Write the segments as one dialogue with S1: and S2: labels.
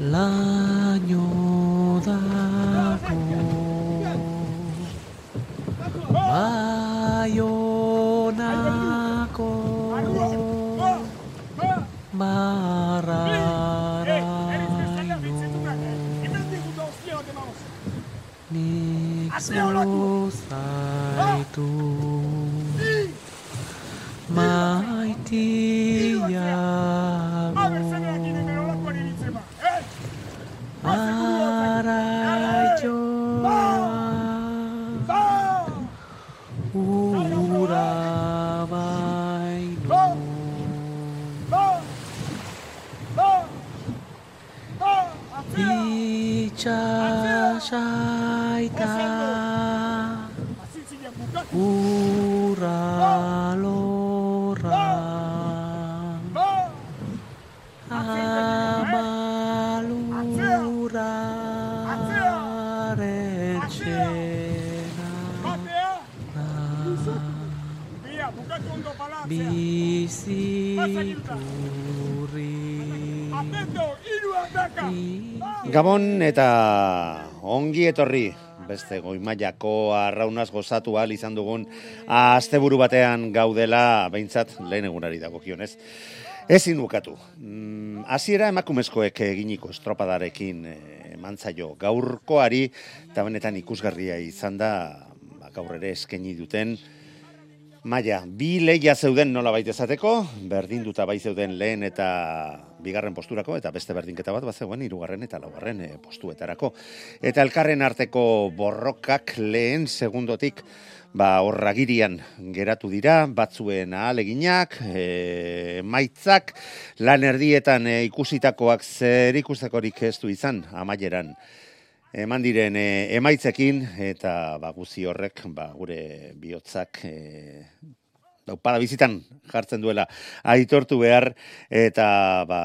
S1: laino dako baionako marraraino nik zuzaitu maitiago itxasaita ura
S2: Gabon eta ongi etorri beste goimaiako arraunaz gozatu ahal izan dugun asteburu batean gaudela behintzat lehen egunari dagokionez. Ezin bukatu. Mm, Hasiera emakumezkoek eginiko estropadarekin eh, eman zaio gaurkoari eta benetan ikusgarria izan da ba, gaur ere eskaini duten Maia, bi leia zeuden nola baita esateko, berdinduta bai zeuden lehen eta bigarren posturako, eta beste berdinketa bat bazegoen hirugarren eta laugarren eh, postuetarako. Eta elkarren arteko borrokak lehen segundotik ba horragirian geratu dira, batzuen ahaleginak, e, maitzak, lan erdietan e, ikusitakoak zer ikustakorik ez du izan, amaieran eman diren e, emaitzekin eta ba, guzi horrek ba, gure bihotzak e, daupada bizitan jartzen duela aitortu behar eta ba,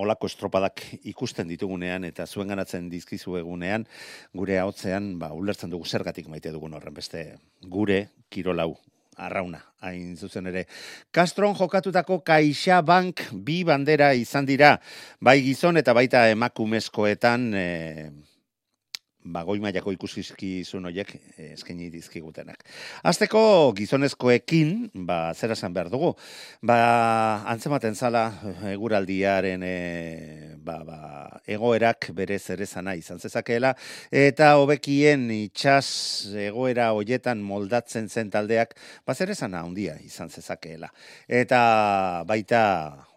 S2: olako estropadak ikusten ditugunean eta zuen ganatzen dizkizu egunean gure ahotzean ba, ulertzen dugu zergatik maite dugun horren beste gure kirolau arrauna, hain zuzen ere. Castron jokatutako Caixa Bank bi bandera izan dira, bai gizon eta baita emakumezkoetan e, ba, goi mailako ikusizkizun horiek eh, eskaini dizkigutenak. Azteko gizonezkoekin, ba, zer esan behar dugu, ba, antzematen zala eguraldiaren e, ba, ba, egoerak bere zerezana izan zezakeela, eta hobekien itxas egoera hoietan moldatzen zen taldeak, ba, zerezana handia izan zezakeela. Eta baita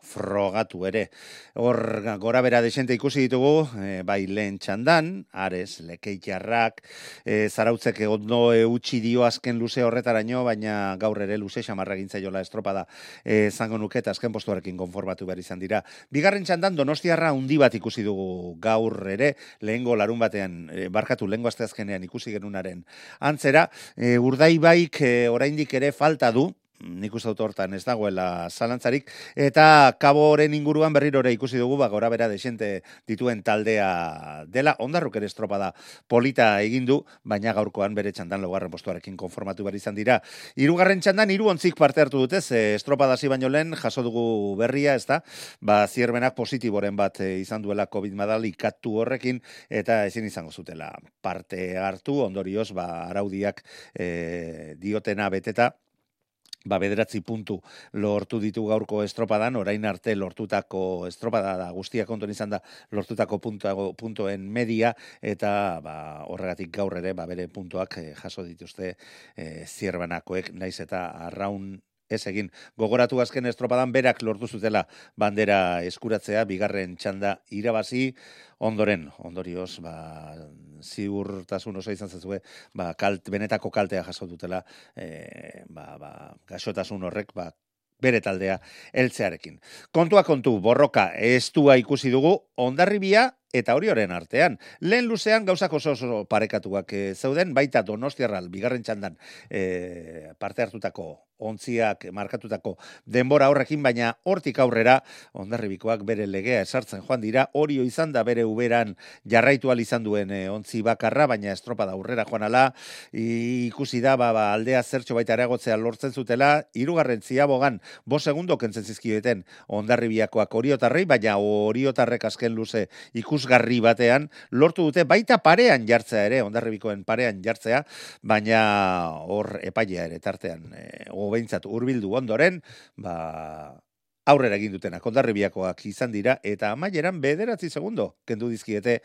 S2: frogatu ere. Hor gora bera desente ikusi ditugu, e, bai lehen txandan, Ares, Lekeitxarrak, e, zarautzek ondo eutxi dio azken luze horretaraino, baina gaur ere luze xamarra gintzaiola estropada e, zango nuketa azken postuarekin konformatu behar izan dira. Bigarren txandan donostiarra undi bat ikusi dugu gaur ere, lehengo larun batean, e, barkatu lehengo azkenean ikusi genunaren antzera, e, urdai baik e, oraindik ere falta du, nik uste dut hortan ez dagoela zalantzarik, eta kaboren inguruan berrirore ikusi dugu, ba, gora bera desente dituen taldea dela, ondarruk ere estropada polita egin du, baina gaurkoan bere txandan logarren postuarekin konformatu behar izan dira. Hirugarren txandan, hiru ontzik parte hartu dute, ze estropada hasi baino lehen, jaso dugu berria, ez da, ba, zierbenak positiboren bat e, izan duela COVID madal ikatu horrekin, eta ezin izango zutela parte hartu, ondorioz, ba, araudiak e, diotena beteta, ba, bederatzi puntu lortu ditu gaurko estropadan, orain arte lortutako estropada da, guztia kontuan izan da lortutako puntuago, puntoen media, eta ba, horregatik gaur ere ba, bere puntuak eh, jaso dituzte eh, zierbanakoek, naiz eta arraun ez egin. Gogoratu azken estropadan berak lortu zutela bandera eskuratzea, bigarren txanda irabazi, ondoren, ondorioz, ba, ziurtasun oso izan zezue, ba, kalt, benetako kaltea jaso dutela, e, ba, ba, gaxotasun horrek, ba, bere taldea eltzearekin. Kontua kontu, borroka, estua ikusi dugu, ondarribia eta orioren artean. Lehen luzean gauzak oso oso parekatuak e, zeuden, baita donostiarral, bigarren txandan e, parte hartutako ontziak markatutako denbora horrekin, baina hortik aurrera ondarribikoak bere legea esartzen joan dira, orio izan da bere uberan jarraitu izan duen e, ontzi bakarra, baina estropa da aurrera joan ala, ikusi da, ba, ba, aldea zertxo baita areagotzea lortzen zutela, irugarren ziabogan, bo segundo kentzen zizkioeten ondarribiakoak oriotarrei, baina oriotarrek azken luze ikusgarri batean, lortu dute baita parean jartzea ere, ondarribikoen parean jartzea, baina hor epailea ere tartean, e, behintzat hurbildu ondoren, ba, aurrera egin dutenak ondarribiakoak izan dira eta amaieran bederatzi segundo kendu dizkiete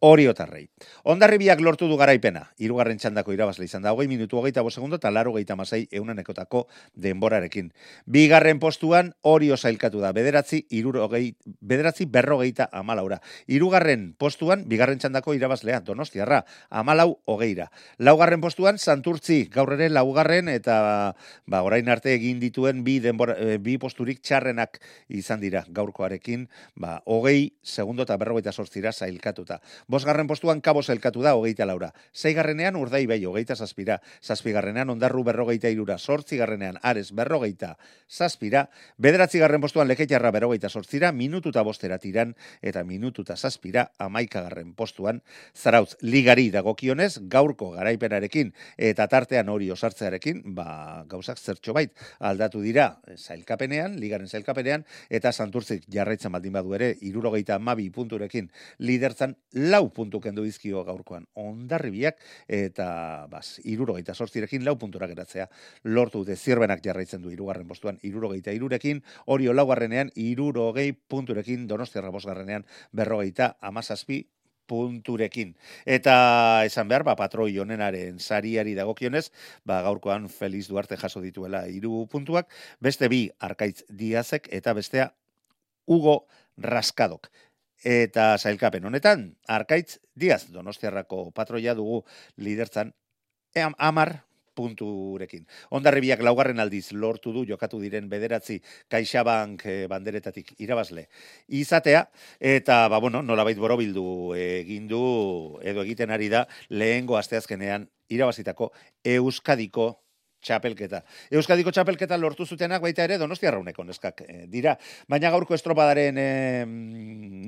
S2: hori otarrei. Ondarribiak lortu du garaipena, irugarren txandako irabazle izan da, hogei minutu hogeita segundo eta laro geita masai eunanekotako denborarekin. Bigarren postuan hori osailkatu da, bederatzi, iruro bederatzi berrogeita amalaura. Irugarren postuan, bigarren txandako irabazlea, donostiarra, amalau hogeira. Laugarren postuan, santurtzi, gaur ere laugarren eta ba, orain arte egin dituen bi, denbora, eh, bi posturik txarrenak izan dira gaurkoarekin, ba, hogei segundo eta berrogeita sortzira zailkatuta. Bosgarren postuan kabo zailkatu da, hogeita laura. Zeigarrenean urdai bai, hogeita zazpira. Zazpigarrenean ondarru berrogeita irura. Sortzigarrenean ares berrogeita zazpira. Bederatzi garren postuan leketiarra berrogeita sortzira, minututa bostera tiran, eta minututa zazpira, amaikagarren postuan. Zarautz, ligari dagokionez, gaurko garaipenarekin, eta tartean hori osartzearekin, ba, gauzak zertxo bait, aldatu dira, zailkapenean, ligaren zailkapenean, eta santurtzik jarraitzen baldin badu ere, irurogeita mabi punturekin lidertzan, lau puntu kendu dizkio gaurkoan ondarribiak, eta bas, irurogeita sortzirekin lau puntura geratzea lortu dute zirbenak jarraitzen du irugarren postuan, irurogeita irurekin, orio laugarrenean, irurogei punturekin, donostiarra bosgarrenean, berrogeita amazazpi punturekin. Eta esan behar, ba, patroi honenaren sariari dagokionez, ba, gaurkoan Feliz Duarte jaso dituela hiru puntuak, beste bi Arkaitz Diazek eta bestea Hugo Raskadok. Eta sailkapen honetan, Arkaitz Diaz, donostiarrako patroia dugu lidertzan, amar punturekin. Ondarribiak laugarren aldiz lortu du jokatu diren bederatzi kaixabank eh, banderetatik irabazle izatea, eta, ba, bueno, nolabait borobildu egin du edo egiten ari da lehengo asteazkenean irabazitako Euskadiko txapelketa. Euskadiko txapelketa lortu zutenak baita ere Donostia Rauneko neskak e, dira, baina gaurko estropadaren e,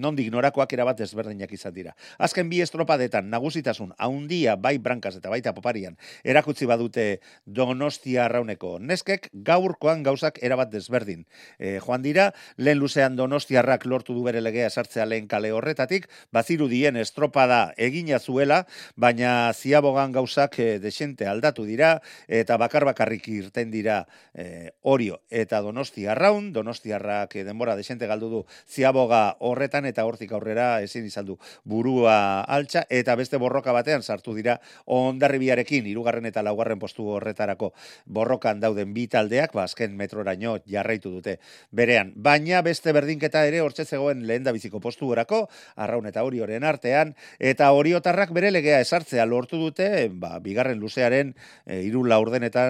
S2: nondik norakoak erabat ezberdinak izan dira. Azken bi estropadetan nagusitasun haundia bai brankas eta baita poparian erakutzi badute Donostia Rauneko neskek gaurkoan gauzak erabat desberdin. E, joan dira, lehen luzean Donostiarrak lortu du bere legea sartzea lehen kale horretatik, baziru dien estropada egina zuela, baina ziabogan gauzak e, desente aldatu dira, eta bakar bakarrik irten dira e, Orio eta Donosti Arraun, Donosti Arrak eh, denbora desente galdu du ziaboga horretan eta hortik aurrera ezin izan du burua altxa. Eta beste borroka batean sartu dira ondarribiarekin, irugarren eta laugarren postu horretarako borrokan dauden bi taldeak, ba, azken metroraino jarraitu dute berean. Baina beste berdinketa ere hortze zegoen lehen da biziko postu horako, Arraun eta Orioren artean, eta Oriotarrak bere legea esartzea lortu dute, ba, bigarren luzearen e, iru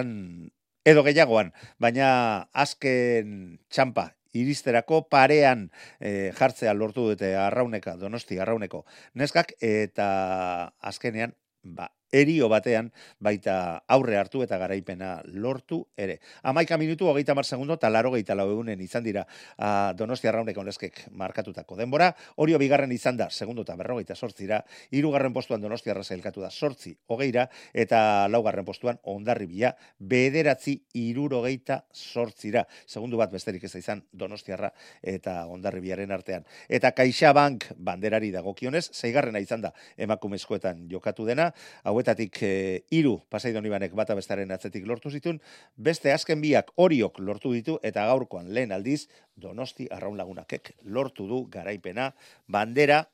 S2: laurdenetan edo gehiagoan, baina azken txampa iristerako parean e, jartzea lortu dute arrauneka, donosti arrauneko neskak, eta azkenean, ba, erio batean baita aurre hartu eta garaipena lortu ere. Amaika minutu, hogeita mar segundo, eta laro lau egunen izan dira a, Donostia Rauneko neskek markatutako denbora. Orio bigarren izan da, segundo eta berrogeita sortzira, irugarren postuan Donostia Arrasa elkatu da sortzi hogeira, eta laugarren postuan ondarribia bederatzi irurogeita sortzira. Segundu bat besterik ez izan Donostiarra eta ondarribiaren artean. Eta Kaixabank banderari dagokionez, zeigarrena izan da emakumezkoetan jokatu dena, hau hauetatik e, iru pasaidonibanek bata bestaren atzetik lortu zitun, beste azken biak oriok lortu ditu eta gaurkoan lehen aldiz donosti arraun lagunakek lortu du garaipena bandera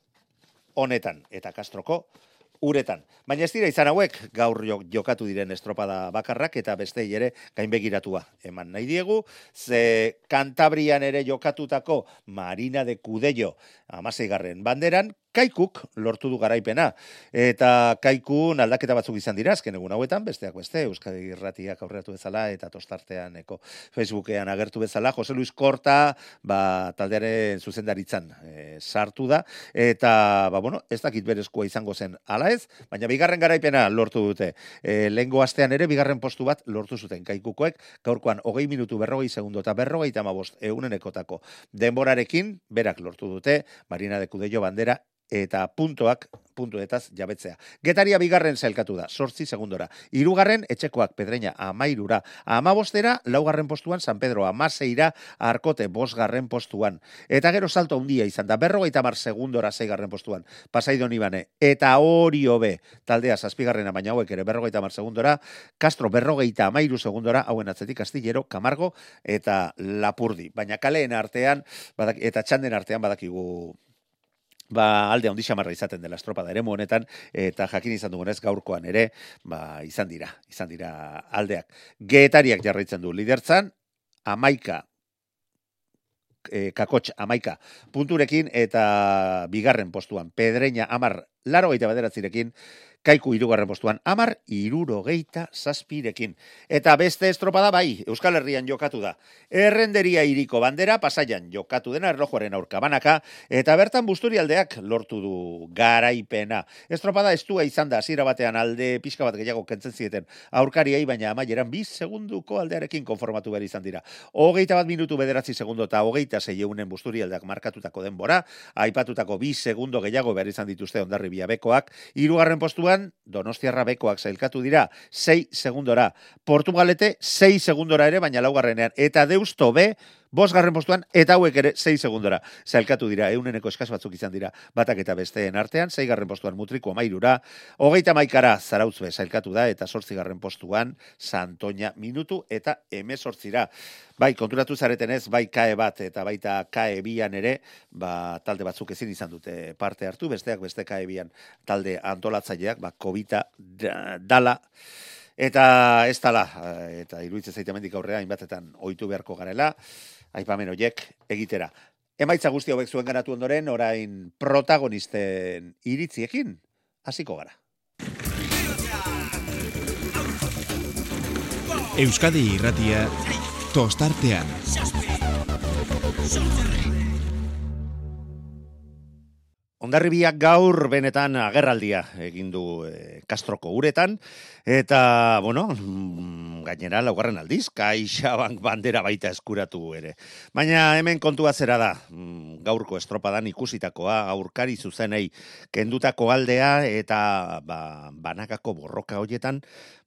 S2: honetan eta kastroko uretan. Baina ez dira izan hauek gaur jokatu diren estropada bakarrak eta beste ere gainbegiratua eman nahi diegu, ze kantabrian ere jokatutako Marina de Kudello amaseigarren banderan, Kaikuk lortu du garaipena eta Kaikun aldaketa batzuk izan dira azken egun hauetan besteak beste Euskadi Irratiak aurreratu bezala eta tostarteaneko Facebookean agertu bezala Jose Luis Korta ba taldearen zuzendaritzan e, sartu da eta ba bueno ez dakit berezkoa izango zen hala ez baina bigarren garaipena lortu dute. E, lehengo astean ere bigarren postu bat lortu zuten Kaikukoek gaurkoan 20 minutu berrogei segundo eta berrogei tamabost eunenekotako denborarekin berak lortu dute Marina de Cudello bandera eta puntoak puntuetaz jabetzea. Getaria bigarren zailkatu da, sortzi segundora. Hirugarren etxekoak pedreina amairura. Amabostera, laugarren postuan, San Pedro amaseira, arkote bosgarren postuan. Eta gero salto handia izan da, berrogeita mar segundora zeigarren postuan, pasaido nibane. Eta hori hobe, taldea zazpigarren baina hauek ere berrogeita mar segundora, Castro berrogeita amairu segundora, hauen atzetik Castillero, Camargo eta Lapurdi. Baina kaleen artean, badak, eta txanden artean badakigu ba, alde handi xamarra izaten dela estropada ere honetan eta jakin izan dugunez gaurkoan ere ba, izan dira, izan dira aldeak. Getariak jarraitzen du lidertzan, amaika e, kakotx amaika punturekin eta bigarren postuan pedreina amar laro gaita baderatzirekin Kaiku irugarren postuan amar, iruro geita zazpirekin. Eta beste estropada bai, Euskal Herrian jokatu da. Errenderia iriko bandera, pasaian jokatu dena erlojuaren aurkabanaka, eta bertan busturialdeak lortu du garaipena. Estropada estua izan da, zira batean alde pixka bat gehiago kentzen zieten aurkariai, baina amaieran bi segunduko aldearekin konformatu behar izan dira. Hogeita bat minutu bederatzi segundo eta hogeita zeieunen busturialdeak markatutako denbora, aipatutako bi segundo gehiago behar izan dituzte ondarri biabekoak, irugarren postuan orduan, Donostiarra bekoak zailkatu dira, 6 segundora. Portugalete, 6 segundora ere, baina laugarrenean. Eta deusto be, Bos garren postuan, eta hauek ere 6 segundora. Zailkatu dira, euneneko eskaz batzuk izan dira, batak eta besteen artean, 6 garren postuan mutriko mairura, hogeita maikara zarautzbe zailkatu da, eta sortzi garren postuan, santoña minutu, eta emezortzira. Bai, konturatu zareten ez, bai kae bat, eta baita kae bian ere, ba, talde batzuk ezin izan dute parte hartu, besteak beste kae bian talde antolatzaileak, ba, kobita dala, Eta ez tala, eta iruditzen zaite mendik aurrea, inbatetan oitu beharko garela, aipamen horiek egitera. Emaitza guzti hauek zuen ganatu ondoren, orain protagonisten iritziekin, hasiko gara.
S3: Euskadi irratia tostartean.
S2: Ondarribiak gaur benetan agerraldia egin du e, Kastroko uretan eta bueno, mm, gainera laugarren aldiz Kaixabank bandera baita eskuratu ere. Baina hemen kontua zera da, mm, gaurko estropadan ikusitakoa, aurkari zuzenei kendutako aldea eta ba, banakako borroka hoietan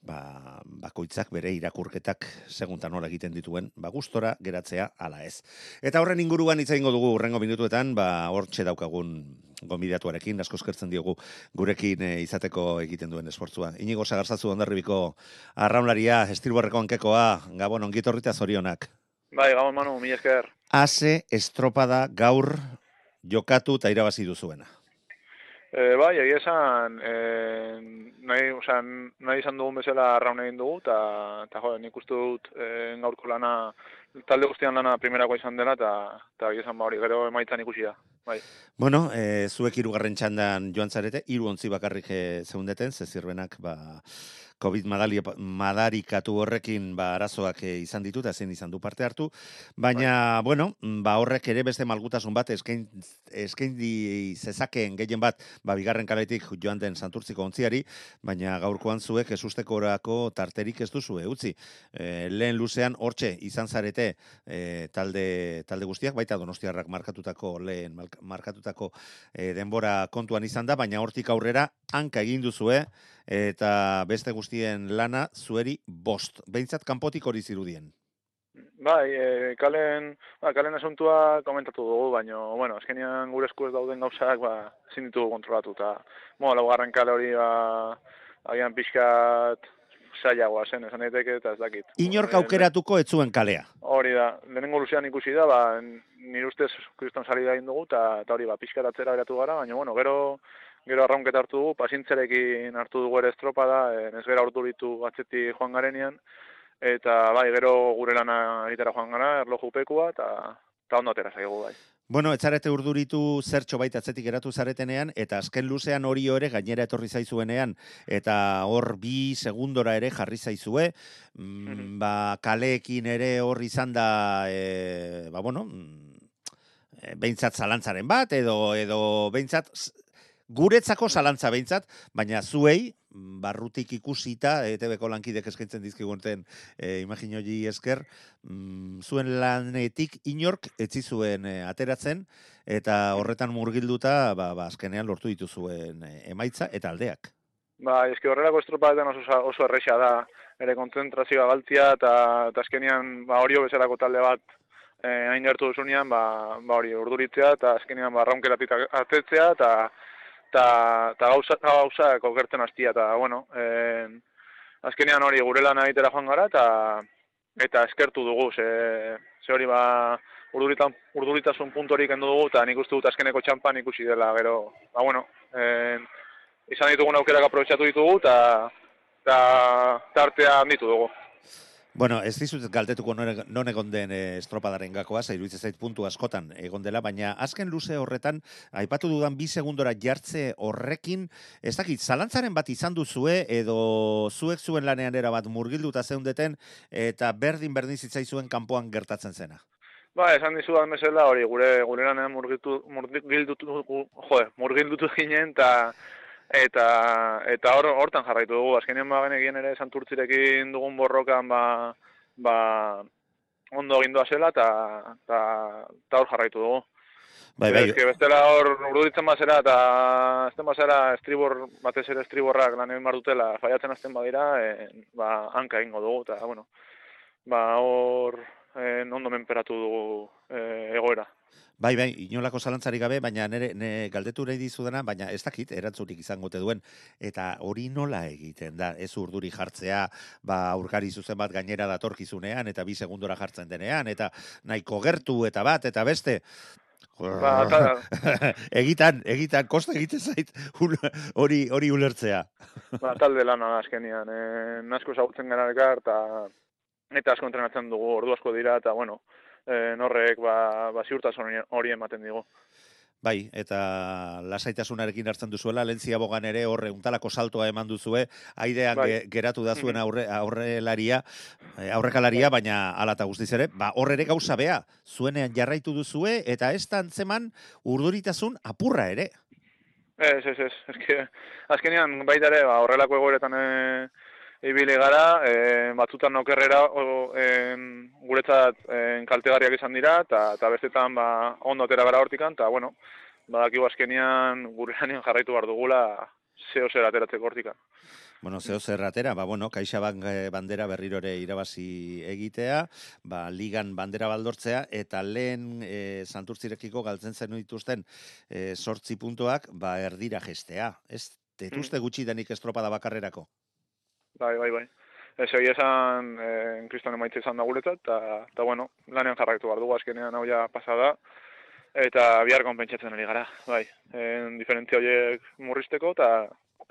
S2: ba, bakoitzak bere irakurketak seguntan nola egiten dituen, ba, gustora geratzea ala ez. Eta horren inguruan hitz egingo dugu urrengo minutuetan, ba, hortxe daukagun gomidatuarekin, asko eskertzen diogu gurekin e, izateko egiten duen esportzua. Inigo sagartzazu ondarribiko arraunlaria, estilborreko ankekoa, gabon, ongitorrita zorionak.
S4: Bai, gabon manu, mi esker.
S2: Ase estropada gaur jokatu eta irabazi duzuena.
S4: E, bai, egia esan, e, nahi, oza, nahi izan dugun bezala arraun egin dugu, eta jo, nik uste dut e, gaurko lana, talde guztian lana primerako izan dela, eta, eta esan, ba, hori, gero emaitzan ikusi da. Bai.
S2: Bueno, e, zuek irugarren txandan joan zarete, iru ontzi bakarrik e, zeundeten, zezirbenak, ba, COVID madarikatu horrekin ba, arazoak eh, izan ditu, eta zen izan du parte hartu, baina, bai. bueno, ba, horrek ere beste malgutasun bat, eskain, eskain di zezakeen gehien bat, ba, bigarren kaletik joan den santurtziko ontziari, baina gaurkoan zuek esusteko orako tarterik ez duzu, utzi. E, lehen luzean, hortxe, izan zarete e, talde, talde guztiak, baita donostiarrak markatutako, lehen markatutako e, denbora kontuan izan da, baina hortik aurrera, hanka egin duzue, eta beste guztien lana zueri bost. Behintzat kanpotik hori zirudien.
S4: Bai, e, kalen, ba, kalen asuntua komentatu dugu, baina, bueno, azkenean gure esku ez dauden gauzak, ba, zin ditugu kontrolatu, eta, bueno, laugarren kale hori, ba, agian pixkat zailagoa zen, esan daiteke, eta ez dakit.
S2: Inork aukeratuko ez zuen kalea?
S4: Hori da, lehenengo luzean ikusi da, ba, nire ustez kriston sali da dugu, eta hori, ba, pixkat atzera beratu gara, baina, bueno, gero, gero arraunketa hartu dugu, pasintzerekin hartu dugu ere estropada, e, ez gara urtu ditu atzeti joan garenean, eta bai, gero gure lana egitera joan gara, erloju pekua, eta, eta ondo atera zaigu bai.
S2: Bueno, etxarete urduritu zertxo baita atzetik geratu zaretenean, eta azken luzean hori ere gainera etorri zaizuenean, eta hor bi segundora ere jarri zaizue, mm, ba, kaleekin ere hor izan da, e, ba, bueno, mm, e, behintzat zalantzaren bat, edo, edo behintzat, guretzako zalantza behintzat, baina zuei, mm, barrutik ikusita, ETB-ko lankidek eskaintzen dizkigunten e, imaginoji esker, mm, zuen lanetik inork etzi zuen e, ateratzen, eta horretan murgilduta, ba, ba, azkenean lortu dituzuen e, emaitza eta aldeak.
S4: Ba, eski horrelako estropadetan oso, oso erresa da, ere kontzentrazioa galtzia, eta, eta azkenean, ba, hori bezalako talde bat eh, hain gertu duzunean, ba, ba hori urduritzea, eta azkenean, ba, raunkeratik atetzea, eta eta gauza gauza okertzen hastia eta bueno, eh, azkenean hori gure lana egitera joan gara eta eta eskertu dugu ze, ze hori ba urduritan urduritasun puntorik kendu dugu eta nik uste dut azkeneko txampan ikusi dela gero ba bueno, eh, izan ditugun aukerak aprobetxatu ditugu eta eta tartea handitu dugu.
S2: Bueno, ez dizut galdetuko non egon den e, estropadaren gakoa, iruditzen zait puntu askotan egon dela, baina azken luze horretan, aipatu dudan bi segundora jartze horrekin, ez dakit, zalantzaren bat izan duzue, edo zuek zuen lanean era bat murgilduta zeundeten, eta berdin-berdin zitzaizuen kanpoan gertatzen zena.
S4: Ba, esan dizudan bezala hori gure gure lanean murgildu murgildutu jode, murgildutu ginen ta eta eta hor hortan jarraitu dugu. Azkenean ba genekien ere Santurtzirekin dugun borrokan ba ba ondo egin doa zela eta ta, ta hor jarraitu dugu.
S2: Bai, bai,
S4: Eske bestela hor urduditzen bazera eta azten bazera estribor batez ere estriborrak lan egin dutela faiatzen hasten badira, e, ba hanka egingo dugu eta bueno, ba hor eh, ondo menperatu dugu eh, egoera.
S2: Bai, bai, inolako zalantzarik gabe, baina nere, ne galdetu nahi dizudana, baina ez dakit, erantzunik izango te duen, eta hori nola egiten da, ez urduri jartzea, ba, aurkari zuzen bat gainera datorkizunean, eta bi segundora jartzen denean, eta nahiko gertu, eta bat, eta beste,
S4: Ba, ta-
S2: egitan, egitan, kosta egiten zait hori hori ulertzea.
S4: ba, talde lana azkenian. E, asko ezagutzen gara eta eta asko entrenatzen dugu, ordu asko dira, eta bueno, e, norrek ba, ba ziurtasun hori- ematen digu.
S2: Bai, eta lasaitasunarekin hartzen duzuela, lentzia bogan ere horre untalako saltoa eman duzue, aidean
S4: Bai.
S2: ge- geratu da zuen aurre, aurrelaria, eh, aurrekalaria, baina ala eta guztiz ere, ba, hor ere gauza bea, zuenean jarraitu duzue, eta ez da antzeman urduritasun apurra ere.
S4: Ez, ez, ez, eske, azkenean baita ere, ba, horrelako egoeretan e, ibili gara, e, batzutan okerrera o, en, guretzat en, kaltegarriak izan dira, eta eta bestetan ba, ondo atera gara hortikan, eta bueno, badakigu azkenean gure jarraitu behar dugula zeo zer ateratzeko hortikan.
S2: Bueno, zeo zerratera, ba, bueno, Kaixa eh, bandera berrirore irabazi egitea, ba, ligan bandera baldortzea, eta lehen e, santurtzirekiko galtzen zen dituzten e, sortzi puntuak, ba, erdira gestea. Ez, tetuzte gutxi denik estropada bakarrerako.
S4: Bai, bai, bai. Ez egia esan, eh, kriston emaitza izan da guretzat, eta, eta bueno, lanean jarraitu behar dugu azkenean hau ja pasada, eta bihar konpentsatzen ari gara, bai. En, diferentzia horiek murrizteko, eta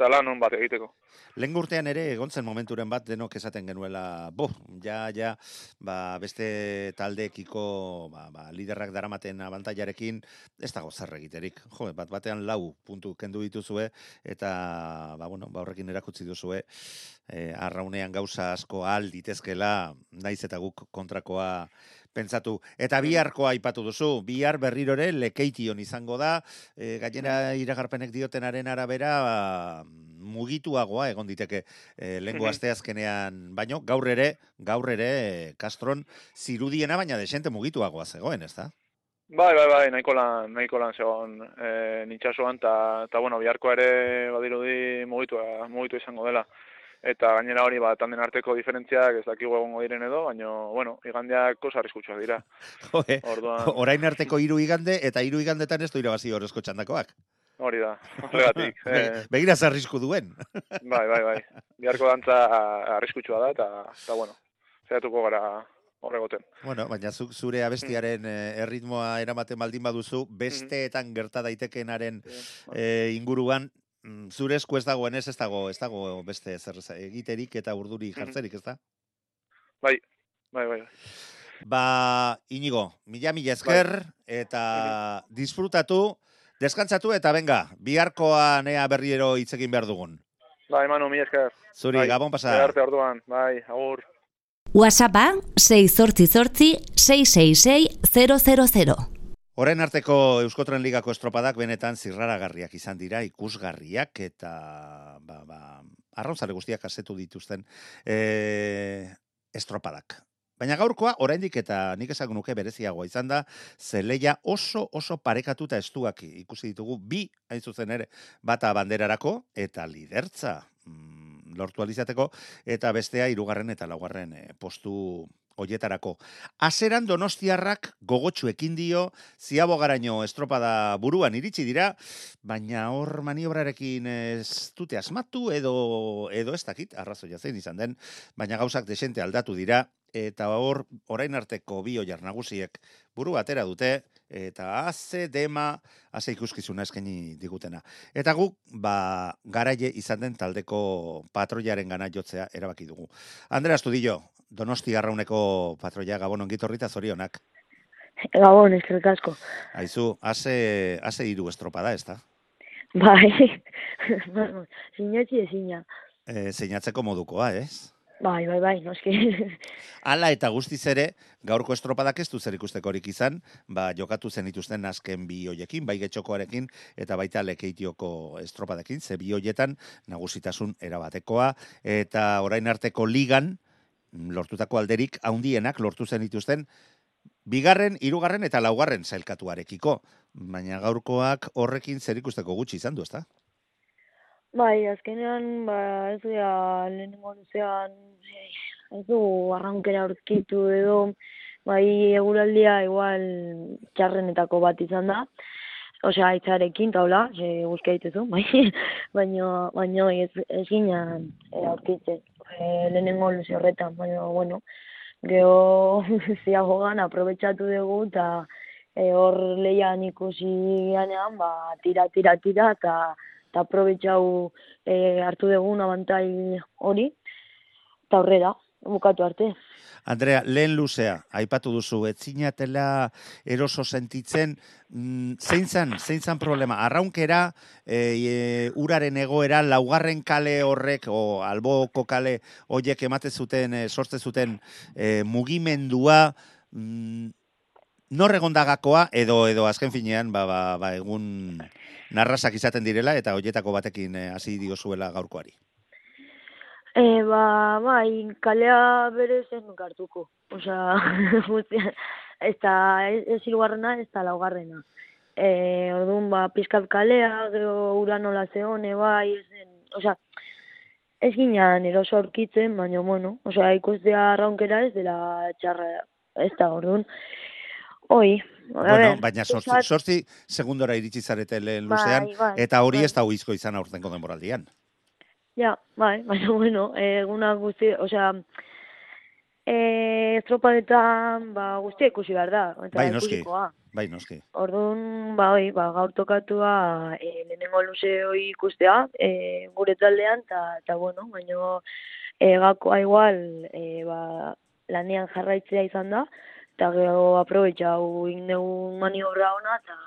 S4: eta lan on bat egiteko.
S2: Lehen urtean ere egontzen momenturen bat denok esaten genuela, bo, ja, ja, ba, beste taldeekiko ba, ba, liderrak daramaten abantailarekin, ez dago zer egiterik. Jo, bat batean lau puntu kendu dituzue, eta ba, bueno, ba, horrekin erakutsi duzue, e, arraunean gauza asko al ditezkela, naiz eta guk kontrakoa pentsatu. Eta biharkoa aipatu duzu, bihar berriro ere lekeition izango da, e, gainera iragarpenek diotenaren arabera, mugituagoa egon diteke e, lengo
S4: Mhm.
S2: asteazkenean, baino gaur ere, gaur ere Castron zirudiena baina desente mugituagoa zegoen, ezta?
S4: Bai, bai, bai, nahiko lan, nahiko lan zegoen e, nintxasuan, eta, bueno, biharkoa ere badirudi mugitua, mugitu izango dela. Eta gainera hori, ba, tanden arteko diferentziak ez dakigu egongo diren edo, baina, bueno, igandeak oso arriskutsuak dira.
S2: Jo, e,
S4: Orduan,
S2: orain arteko hiru igande eta hiru igandetan ez du irabazi horrezko txandakoak.
S4: hori da, horregatik. Eh,
S2: begira zer arrisku duen.
S4: bai, bai, bai. Biharko dantza arriskutsua da, eta, eta bueno, zeratuko gara horregoten.
S2: Bueno, baina zuk zure abestiaren eh, erritmoa eramaten baldin baduzu, besteetan gerta daitekenaren e, inguruan zure esku ez dagoen ez, ez dago, ez dago beste zer egiterik eta urduri jartzerik, ez da?
S4: Bai, bai, bai.
S2: Ba, inigo, mila mila esker, eta disfrutatu, deskantzatu, eta benga, biharkoa nea berriero hitz egin behar dugun.
S4: Bai, Manu, mi esker.
S2: Zuri,
S4: Bai,
S2: gabon pasa.
S4: Arte orduan, bai, agur.
S5: WhatsAppa 688 666 000.
S2: Orain arteko Euskotren Ligako estropadak benetan zirraragarriak izan dira, ikusgarriak eta ba, ba, arrauzare guztiak asetu dituzten e, estropadak. Baina gaurkoa, oraindik eta nik esan nuke bereziagoa izan da, zeleia oso oso parekatuta estuak ikusi ditugu, bi hain zuzen ere, bata banderarako eta lidertza mm, lortu alizateko, eta bestea hirugarren eta laugarren eh, postu hoietarako. Aseran donostiarrak gogotsu ekin dio, ziabogaraino estropada buruan iritsi dira, baina hor maniobrarekin ez dute asmatu edo, edo ez dakit, arrazoia zein izan den, baina gauzak desente aldatu dira, eta hor orain arteko bi oiar nagusiek buru atera dute, eta haze dema, haze ikuskizuna eskaini digutena. Eta guk, ba, garaie izan den taldeko patroiaren gana jotzea erabaki dugu. Andrea Estudillo, Donosti arrauneko patroia gabon ongitorri eta zorionak.
S6: Gabon, eskerrik asko.
S2: Aizu, haze, haze hiru estropada, ez da?
S6: Bai, sinatzi ezina.
S2: E, zeinatzeko modukoa, ez?
S6: Bai, bai, bai, noski.
S2: Hala eta guztiz ere, gaurko estropadak ez du zer ikustekorik izan, ba, jokatu zen dituzten azken bi hoiekin, bai getxokoarekin eta baita lekeitioko estropadekin, ze bi hoietan nagusitasun erabatekoa, eta orain arteko ligan, lortutako alderik, haundienak lortu zen dituzten, bigarren, hirugarren eta laugarren zailkatuarekiko. Baina gaurkoak horrekin zer ikusteko gutxi izan du, ezta?
S6: bai, azkenean, ba, ez dira, lehenengo luzean, ez du arraunkera aurkitu edo, bai, eguraldia igual txarrenetako bat izan da. Osea, aitzarekin, taula, ze guzkia dituzu, bai, baina, baina ez, ez ginen aurkitzen. E, lehenengo luze horretan, baina, bueno, geho ziagogan aprobetsatu dugu, eta e, hor leian ikusi ganean, ba, tira, tira, tira, eta eta aprobetxau e, hartu dugun abantai hori, eta horrela, bukatu arte.
S2: Andrea, lehen luzea, aipatu duzu, etzinatela eroso sentitzen, mm, zein zan, zein zan problema? Arraunkera, e, e, uraren egoera, laugarren kale horrek, o alboko kale horiek emate zuten, e, sortze zuten e, mugimendua, mm, norregondagakoa, edo, edo azken finean, ba, ba, ba, egun narrasak izaten direla eta hoietako batekin eh, hasi diozuela gaurkoari.
S6: E, ba, bai, kalea bere zen hartuko. Osea, guztia, ez da, ez hirugarrena, ez da laugarrena. E, orduan, ba, pizkat kalea, gero ura nola zeone, bai, ez zen, osea, ez ginean eroso aurkitzen, baina, bueno, osea, ikustea arraunkera ez dela txarra, ez da, orduan, oi,
S2: Bueno,
S6: ver,
S2: baina sortzi, sortzi segundora iritsi zarete lehen
S6: Bai,
S2: luzean,
S6: bai,
S2: eta hori
S6: bai.
S2: ez da huizko izan aurtengo denboraldian.
S6: Ja, bai, baina bueno, eguna guzti, osea, e, estropadetan, ba, guztia ikusi behar da. Eta
S2: Bai, noski.
S6: ikusikoa.
S2: Bai, noski.
S6: Orduan, ba, oi, ba, gaur tokatua e, lehenengo luze hori ikustea, e, gure taldean, eta, bueno, baina e, gakoa igual, e, ba, lanean jarraitzea izan da, eta gero aprobetxau indegu maniobra ona, eta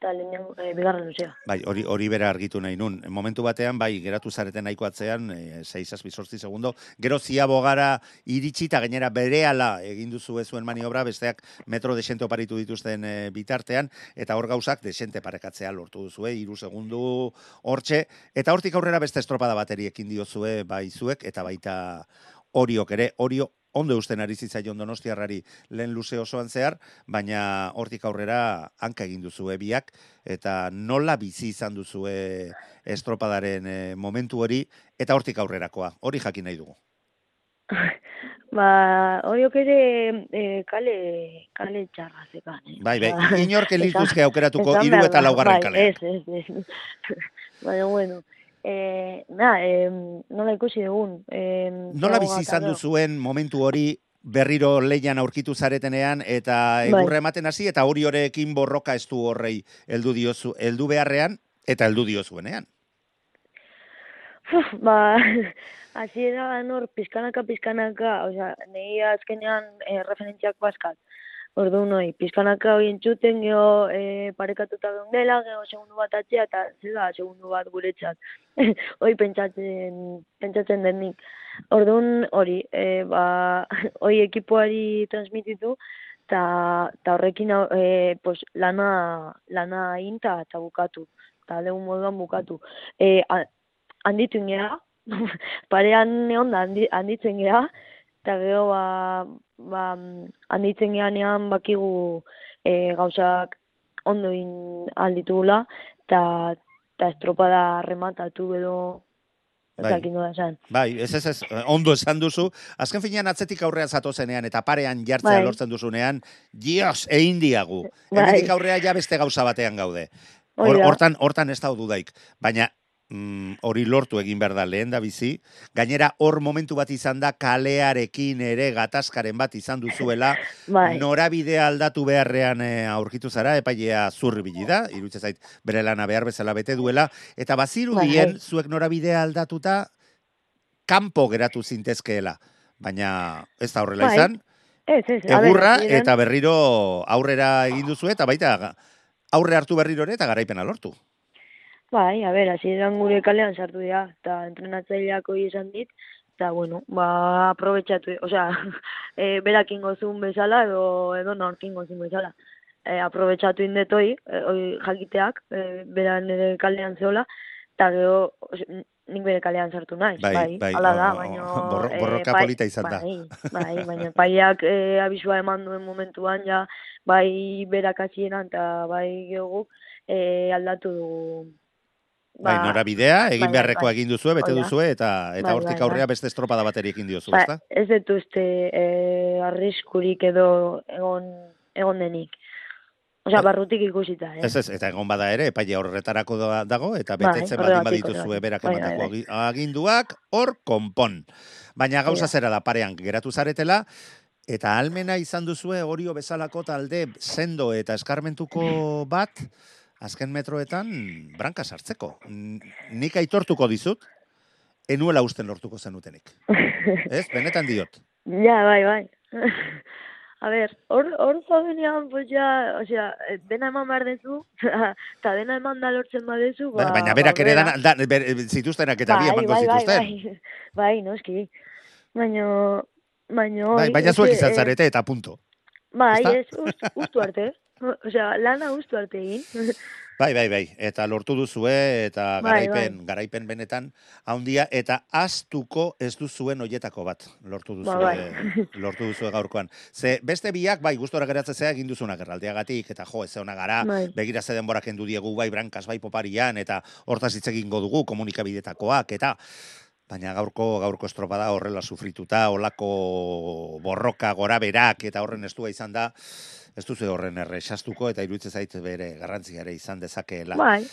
S6: eta lehenengo, e, bigarren luzea.
S2: Bai, hori hori bera argitu nahi nun. Momentu batean, bai, geratu zareten nahiko atzean, e, 6 sortzi segundo, gero ziabogara iritsi eta gainera berehala egin duzu zuen maniobra, besteak metro desente oparitu dituzten e, bitartean, eta hor gauzak desente parekatzea lortu duzue, iru segundu hortxe, eta hortik aurrera beste estropada bateriekin diozue bai zuek, eta baita horiok ere, horio ondo eusten ari zitzaion donostiarrari lehen luze osoan zehar, baina hortik aurrera hanka egin duzue biak, eta nola bizi izan duzue estropadaren eh, momentu hori, eta hortik aurrerakoa, hori jakin nahi dugu.
S6: Ba, horiok ere e, kale, kale txarra zekan. Eh?
S2: Bai, bai,
S6: Ba,
S2: inork
S6: esan-
S2: elituzke aukeratuko
S6: behar
S2: eta laugarren
S6: bai,
S2: kaleak.
S6: Ez, ez, ez. Baina, bueno, e, na, e, nola ikusi dugun. E,
S2: Nola bizi izan duzuen momentu hori berriro leian aurkitu zaretenean eta
S6: Bai.
S2: egurra ematen hasi eta hori horekin borroka ez du horrei heldu diozu, heldu beharrean eta heldu diozuenean.
S6: ba, hasiera nor pizkanaka pizkanaka, osea, nei azkenean eh, referentziak baskat. Orduan hoi, pizkanaka hoi entzuten, geho eh, parekatuta geundela, geho segundu bat atzea, eta zela segundu bat guretzat. hoi pentsatzen, pentsatzen denik. Orduan hori, eh, ba, hoi ekipoari transmititu, eta ta horrekin eh, pues, lana, lana egin ta, ta bukatu. Eta legun moduan bukatu. Eh, a- handitu ingea, parean neon da handi, handitzen gea, eta gero ba, ba, handitzen geanean bakigu e, gauzak ondo in alditugula, eta eta estropada rematatu edo
S2: Bai.
S6: esan.
S2: Bai, ez ez ez, ondo esan duzu. Azken finean atzetik aurrea zatozenean eta parean jartzea
S6: Bai.
S2: lortzen duzunean, dios, egin diagu.
S6: Bai.
S2: Hemendik aurrea ja beste gauza batean gaude. Hortan, hortan ez da dudaik. Baina, mm, hori lortu egin behar da lehen da bizi. Gainera, hor momentu bat izan da kalearekin ere gatazkaren bat izan duzuela.
S6: Bai,
S2: Norabidea aldatu beharrean eh, aurkitu zara, epailea zurribili da, iruditzen zait bere lana behar bezala bete duela, eta bazirudien
S6: Bai.
S2: zuek norabidea aldatuta kanpo geratu zintezkeela. Baina ez da horrela
S6: Bai.
S2: izan,
S6: ez, ez, ber,
S2: egurra
S6: hasieran-
S2: eta berriro aurrera egin duzu eta baita aurre hartu berriro ere eta garaipena lortu.
S6: Bai, a ber, hasieran gure kalean sartu dira, eta entrenatzaileak hori esan dit, eta bueno, ba, aprobetxatu, osea, e, berak ingozun bezala edo edo nork ingozun bezala. E, aprobetxatu indetoi, e, hori jakiteak, e, bera nire kalean zeola, eta gero, nik bere kalean sartu naiz,
S2: Bai,
S6: bai,
S2: bai,
S6: hala da, baina...
S2: borro- borroka polita izan da.
S6: Bai, bai, baina paiak e, abisua eman duen momentuan, ja, bai berak hasieran eta bai geoguk e, aldatu dugu.
S2: Bai, norabidea, egin
S6: bai,
S2: beharrekoa
S6: bai.
S2: egin duzue, bete duzue, eta eta
S6: Bai,
S2: hortik
S6: bai,
S2: aurrea
S6: bai.
S2: beste estropada bateri ekin diozu,
S6: Ba,
S2: ezta?
S6: ez dut uste eh, arriskurik edo egon, egon denik. Osea,
S2: Ba-
S6: barrutik ikusita, eh?
S2: Ez ez, eta egon bada ere, epaile horretarako da- dago, eta
S6: Bai,
S2: betetzen baldin
S6: horregatik,
S2: badituzue berak
S6: Bai, bai,
S2: agi- aginduak, hor konpon. Baina gauza zera da parean geratu zaretela, eta almena izan duzue orio bezalako talde sendo eta eskarmentuko bat, azken metroetan branka sartzeko. Nik aitortuko dizut, enuela usten lortuko zenutenik. Ez, benetan diot.
S6: Ja, bai, bai. A ber, hor, hor zaudenean, pues ja, osea, eh, dena eman behar dezu, eta dena eman da lortzen badezu, ba,
S2: Ba- Baina berak ere dan, dan, ber, zituztenak eta bi emango zituzten.
S6: Bai, bai, bai, noski. Baina, baina...
S2: Bai, baina zuek izan
S6: eh,
S2: zarete eta punto.
S6: Bai, ez, ust, ustu arte. Osea, lana ustu arte egin.
S2: Bai, bai, bai. Eta lortu duzue eta
S6: Bai,
S2: garaipen, garaipen benetan handia eta astuko ez duzuen hoietako bat lortu duzue,
S6: Ba, bai.
S2: lortu duzue gaurkoan. Ze beste biak bai gustora geratzen zea egin duzunak erraldeagatik eta jo, ez ona gara,
S6: Bai.
S2: begira ze denbora kendu diegu bai brankas bai poparian eta hortaz hitz egingo dugu komunikabidetakoak eta baina gaurko gaurko estropada horrela sufrituta, olako borroka gora berak eta horren estua izan da, ez duzu horren erresastuko eta iruditzen zait bere garrantzia ere izan dezakeela.
S6: Bai,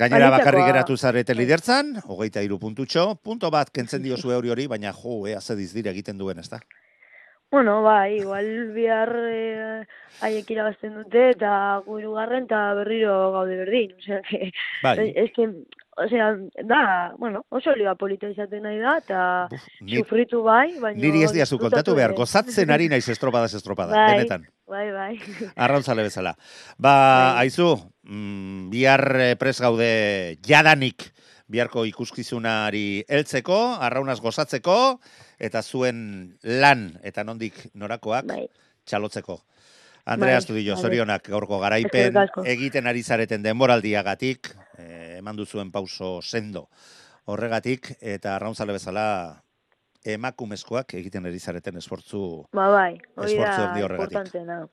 S2: Gainera bakarrik geratu zarete lidertzan, hogeita iru puntutxo, punto bat kentzen dio zue hori hori, baina jo, ea zediz dire egiten duen, ez da?
S6: bueno, bai, igual bihar eh, haiek irabazten dute eta gu hirugarren eta berriro gaude berdin. Osea, que,
S2: Bai,
S6: es que, osea, da, bueno, oso liga polita izaten nahi da, eta sufritu bai, baina...
S2: niri ez diazu kontatu behar, gozatzen ari naiz estropadas estropada,
S6: Bai.
S2: benetan.
S6: Bai, bai.
S2: Arrauntzale bezala. Ba,
S6: Bai.
S2: aizu, mm, bihar eh, pres gaude jadanik biharko ikuskizunari heltzeko, arraunaz gozatzeko, eta zuen lan eta nondik norakoak
S6: bai.
S2: txalotzeko. Andrea
S6: Bai,
S2: Astudillo, zorionak gaurko garaipen egiten ari zareten denboraldiagatik, eh, eman duzuen pauso sendo horregatik, eta arrauntzale bezala emakumezkoak egiten ari zareten esfortzu
S6: Ba, bai, hori da
S2: horregatik.
S6: importantena.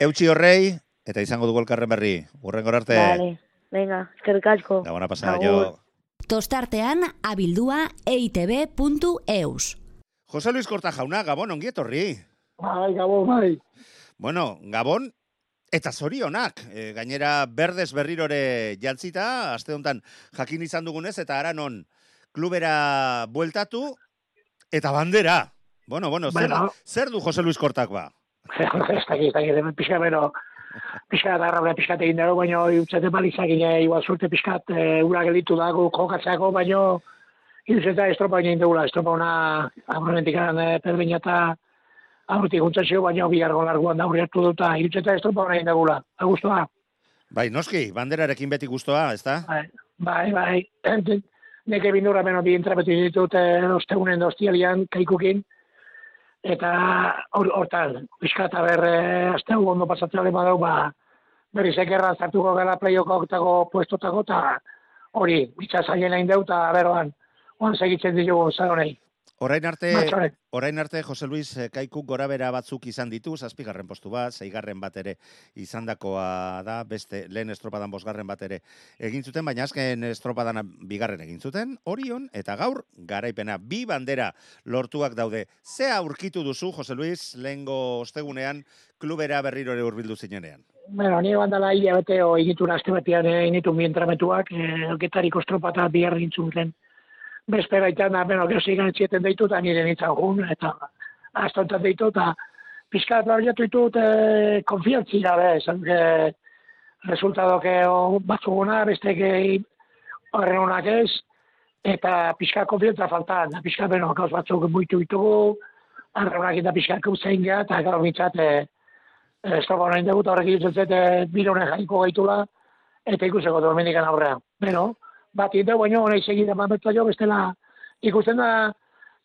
S2: eutxi horrei, eta izango dugu elkarren berri. Urrengor arte,
S6: Vale, venga, eskerrik asko.
S2: gabona pasa
S6: Agur.
S2: jo.
S5: Tostartean abildua E eitb.eus.
S2: Jose Luis Korta jauna, Gabon, ongi etorri.
S7: Bai, gabo, bai.
S2: Bueno, Gabon, eta zorionak. E, gainera, berdez berrirore jantzita, aste honetan jakin izan dugunez, eta ara non klubera bueltatu, eta bandera. Bueno, bueno, zer,
S7: Bueno.
S2: zer du Jose Luis Kortak ba?
S7: ez dakit, ez dakit, hemen pixka bero, pixka da arrauna pixkat egin dago, baina utzete balizak ine, igual surte pixkat e, ura gelditu dago jokatzeko, baino Iruz eta estropa ginen dugula, estropa ona aurrenetik e, perbina eta aurretik guntzazio, baina bi argon larguan da hartu dut, eta iruz eta estropa ona ginen dugula. Agustua,
S2: Bai, noski, banderarekin beti gustoa, ezta?
S7: bai, bai, bai. Neke bindurra beno bi entrapeti ditut e, ostegunen dostialian, kaikukin, eta hor- hortan, pixka eta berre, azte ondo pasatzea lema dau, ba, berriz ekerra zartuko gara pleioko oktako puestotako, eta hori, bitxa zailen hain deu, eta beroan, oan segitzen ditugu zaronei.
S2: Orain arte,
S7: Matxonek.
S2: orain arte Jose Luis eh, Kaikuk gorabera batzuk izan ditu, zazpigarren postu bat, zeigarren bat ere izandakoa da, beste lehen estropadan bosgarren bat ere egin zuten, baina azken estropadan bigarren egin zuten, Orion eta gaur garaipena bi bandera lortuak daude. Ze aurkitu duzu, Jose Luis, lehengo ostegunean klubera berriro ere hurbildu zinenean?
S7: Bueno, ni bandala hila bete o egitu aste batean eh, initu mi entrametuak, eh, elgetariko estropa eta bihar gintzuten. Bespera itan, da, bueno, gero zigan etxieten deitu, eta nire nintzen gun, eta astontan deitu, eta pizkat barriatu ditut eh, konfiantzi gabe, esan, que resultado que o, batzuguna, beste que horren honak ez, eta pizkat konfiantza faltan, da pizkat, bueno, gauz batzuk muitu ditugu, arraunak eta pizkat gauzein geha, eta gaur bintzat, eh, estropa honen dugu, eta horrek ikusten zet, eh, bironen jaiko gaitula, eta ikuseko dormendikan aurrean. Beno, bat indeu, baina honai segida mametza jo, bestela ikusten da,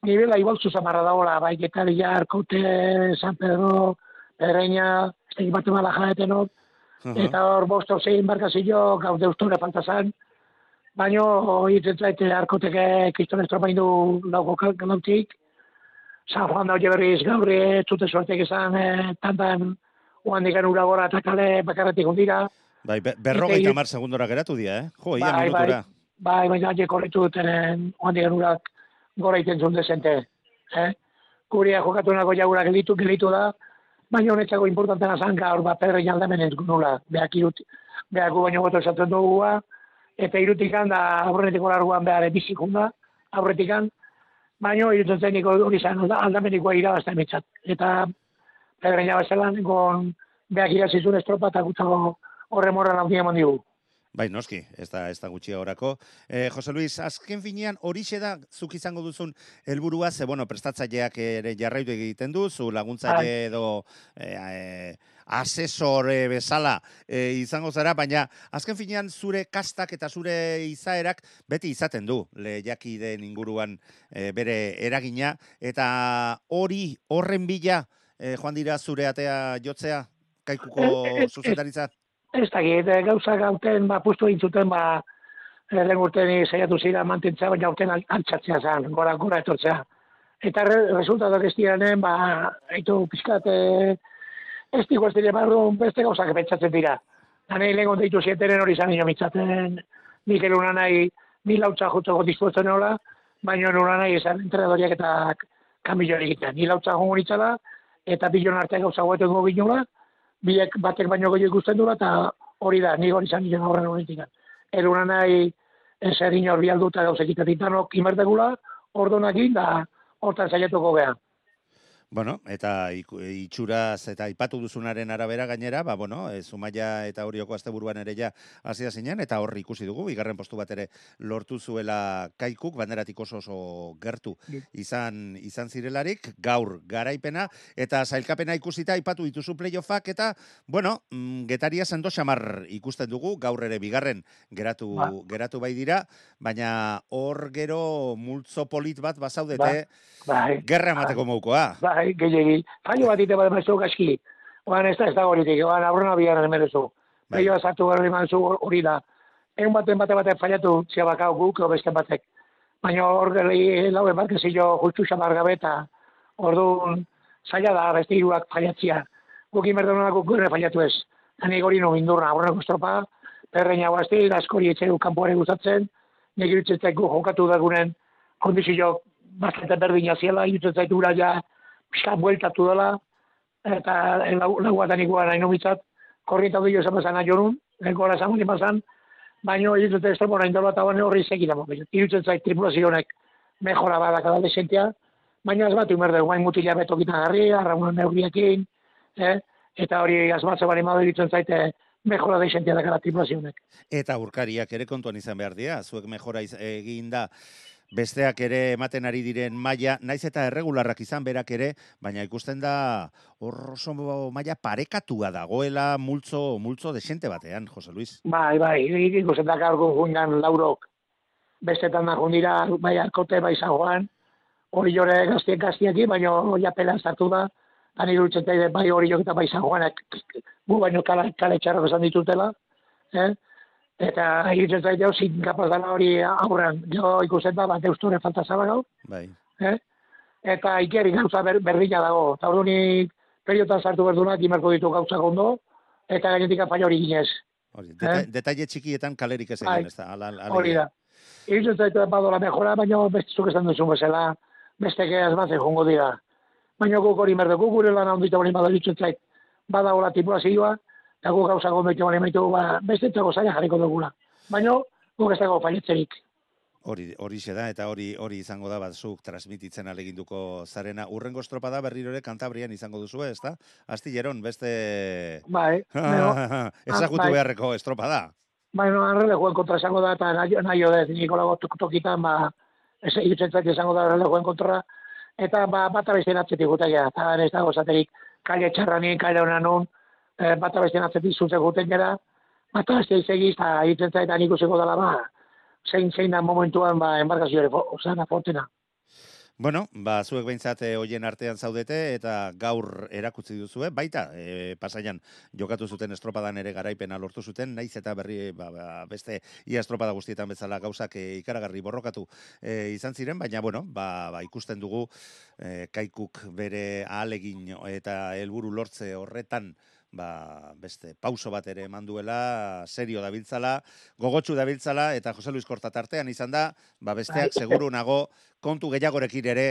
S7: nivela igual zuzamarra dagoela, bai, Getaria, Arkote, San Pedro, Pedreña, ez da bate mala jaetenot, eta hor bosto zein barkazio gaur deustore falta zan, baina hitzen zaite arkoteke kiston estropa indu lauko galautik, San Juan da berriz gaur ez zute suertek izan e, tantan oan digan ura gora eta kale bakarretik ondira.
S2: Bai, be, berrogeita mar segundora geratu dira, eh? Jo, ia
S7: Bai,
S2: minutura.
S7: Bai, baina je korritu duten oan digan urak gora iten zuen desente. Eh? Guria jokatu nako jaura gelitu, gelitu da, baina honetzako importantena zan gaur ba pedrein aldamen ez nula. Beak irut, beak gu baino goto esaten dugua, eta irutikan da aurrenetiko larguan behar bizikunda, aurretikan, baina irutzen zen niko hori zan aldamenikoa irabazta emitzat. Eta pedreina bazelan, gon beak irazizun estropa eta gutxago horre morra laudia eman digu.
S2: Bai, noski, ez da, ez da gutxi horako. Eh, Jose Luis, azken finean horixe da zuk izango duzun helburua, ze bueno, prestatzaileak ere jarraitu egiten du, zu laguntzaile
S7: Bai.
S2: edo eh, eh, asesore bezala eh, izango zara, baina azken finean zure kastak eta zure izaerak beti izaten du lehiakideen inguruan eh, bere eragina, eta hori horren bila eh, joan dira zure atea jotzea, kaikuko zuzendaritza?
S7: Ez da, e, gauza gauten, ba, pustu egin ba, lehen urten saiatu zira mantentzea, baina urten al- altxatzea zen, gora, gora etortzea. Eta re, resultatak ez diranen, ba, haitu pizkat, e, ez digo ez dira barru beste gauzak pentsatzen dira. Hanei lehen deitu zietenen hori zan nio mitzaten, Mikel Unanai, mil hautza juteko dispuesto nola, baina Unanai esan entrenadoriak eta kamillo egiten. Ni hautza gongo nitzala, eta bilon artean gauza guetan gobinula, biek batek baino gehiago ikusten dula, eta hori da, ni hori izan nire horren horretik. Eruna nahi, ezer inor bialduta gauz ekitatitanok imertegula, ordonakin, da hortan saiatuko geha.
S2: Bueno, eta itxuraz eta aipatu duzunaren arabera gainera, ba bueno, e, Zumaia eta Orioko asteburuan ere ja hasia zinen eta hor ikusi dugu bigarren postu bat ere lortu zuela Kaikuk banderatik oso oso gertu izan izan zirelarik gaur garaipena eta sailkapena ikusita aipatu dituzu playoffak eta bueno, mm, Getaria sendo xamar ikusten dugu gaur ere bigarren geratu
S7: Ba.
S2: geratu bai dira, baina hor gero multzo polit bat bazaudete
S7: Bai,
S2: gerra emateko moukoa.
S7: bai, gehiagi. Fallo bat ite bat emazu gaski. Oan ez da, ez da horitik, oan aurrena bigarren emerezu.
S2: Bai.
S7: Bai. sartu garri manzu hori da. Egun baten bate batek fallatu, zia bakau guk, beste batek. Baina hor gari lau emarkezio justu xamar gabe eta orduan zaila da beste hiruak fallatzia. Guk inberdonak guk gure fallatu ez. Hani gori no bindurna, aurreneko estropa, perreina guazti, askori etxegu kanpoare gustatzen, nik irutzen gu jokatu dagunen kondizio bastante berdina ziela, irutzen zaitu ja pixka bueltatu dela, eta lau, lauatan iguan nahi nomitzat, korrienta duio esan bezan ajorun, gora esan hori mazan, baina irutzen zaitu estropa nahi dola eta bane horri zekita, irutzen zaitu tripulazionek mejora badak da desentia, baina ez bat umerde, guain mutila beto gitan garri, arraun neurriekin, eh? eta hori azmatze bari madu irutzen zaite mejora desentia da gara tripulazionek.
S2: Eta urkariak ere kontuan izan behar dira, zuek mejora iz- egin da besteak ere ematen ari diren maila, naiz eta erregularrak izan berak ere, baina ikusten da oso maila parekatua dagoela multzo, multzo desente batean, Jose Luis.
S7: Bai, bai, ikusten da gaur gungan laurok bestetan da dira, bai arkote bai zagoan, hori jore gaztien gaztiaki, baina hori apela sartu da, han irutzen bai hori jok eta bai zagoan, gu baino kale, kale txarro esan ditutela, eh? Eta irutzen zaite hau zin hori aurrean, jo ikusten da, bat eusture falta zabagau,
S2: bai.
S7: eh? eta ikeri gauza ber, berdina dago, eta hori periotan sartu berdunak imerko ditu gauza gondo, eta gainetik apaino hori ginez.
S2: Hori, deta,
S7: Eh?
S2: detaile txikietan kalerik ez
S7: Bai.
S2: egin, ez da. Ala, ala,
S7: Hori da. Irutzen zaitu badola mejora, baina beste zuk esan duzu bezala, beste geaz bat jongo dira. Baina guk hori merdeko gure lan handitu bali bada irutzen zait, badagola tipulazioa, eta guk gauza gondoitu bali maitu, ba, beste txago zaila jarriko dugula. Baina guk ez dago failetzerik.
S2: Hori, hori da, eta hori hori izango da, bat zuk transmititzen aleginduko zarena. Urrengo estropada berriro ere kantabrian izango duzu, ez da? Astilleron, beste...
S7: Bai, baina,
S2: Ezagutu
S7: bai.
S2: beharreko estropada.
S7: baina arrele joen kontra esango da, eta nahi, nahi Nikolago tok- tokitan, ba, ez zait izango da arrele joen kontra, eta ba, bata beste atzetik gutegia, eta ez dago zaterik, kaile txarranin, kaile honan nun, eh, bata beste atzetik zuzen guten gara, bata beste izegiz, eta irutzen zait, han ikusiko dela, ba, zein zein da momentuan, ba, embarkazioare, osana, fontena.
S2: Bueno, ba, zuek behintzat eh, hoien artean zaudete eta gaur erakutsi duzue, baita e, pasaian jokatu zuten estropadan ere garaipena lortu zuten, naiz eta berri ba, ba, beste ia estropada guztietan bezala gauzak e, ikaragarri borrokatu e, izan ziren, baina bueno, ba, ba, ikusten dugu e, kaikuk bere ahalegin eta helburu lortze horretan ba, beste pauso bat ere eman duela, serio dabiltzala, gogotsu dabiltzala, eta Jose Luis Korta tartean izan da, ba, besteak
S7: Bai.
S2: seguru nago kontu gehiagorekin ere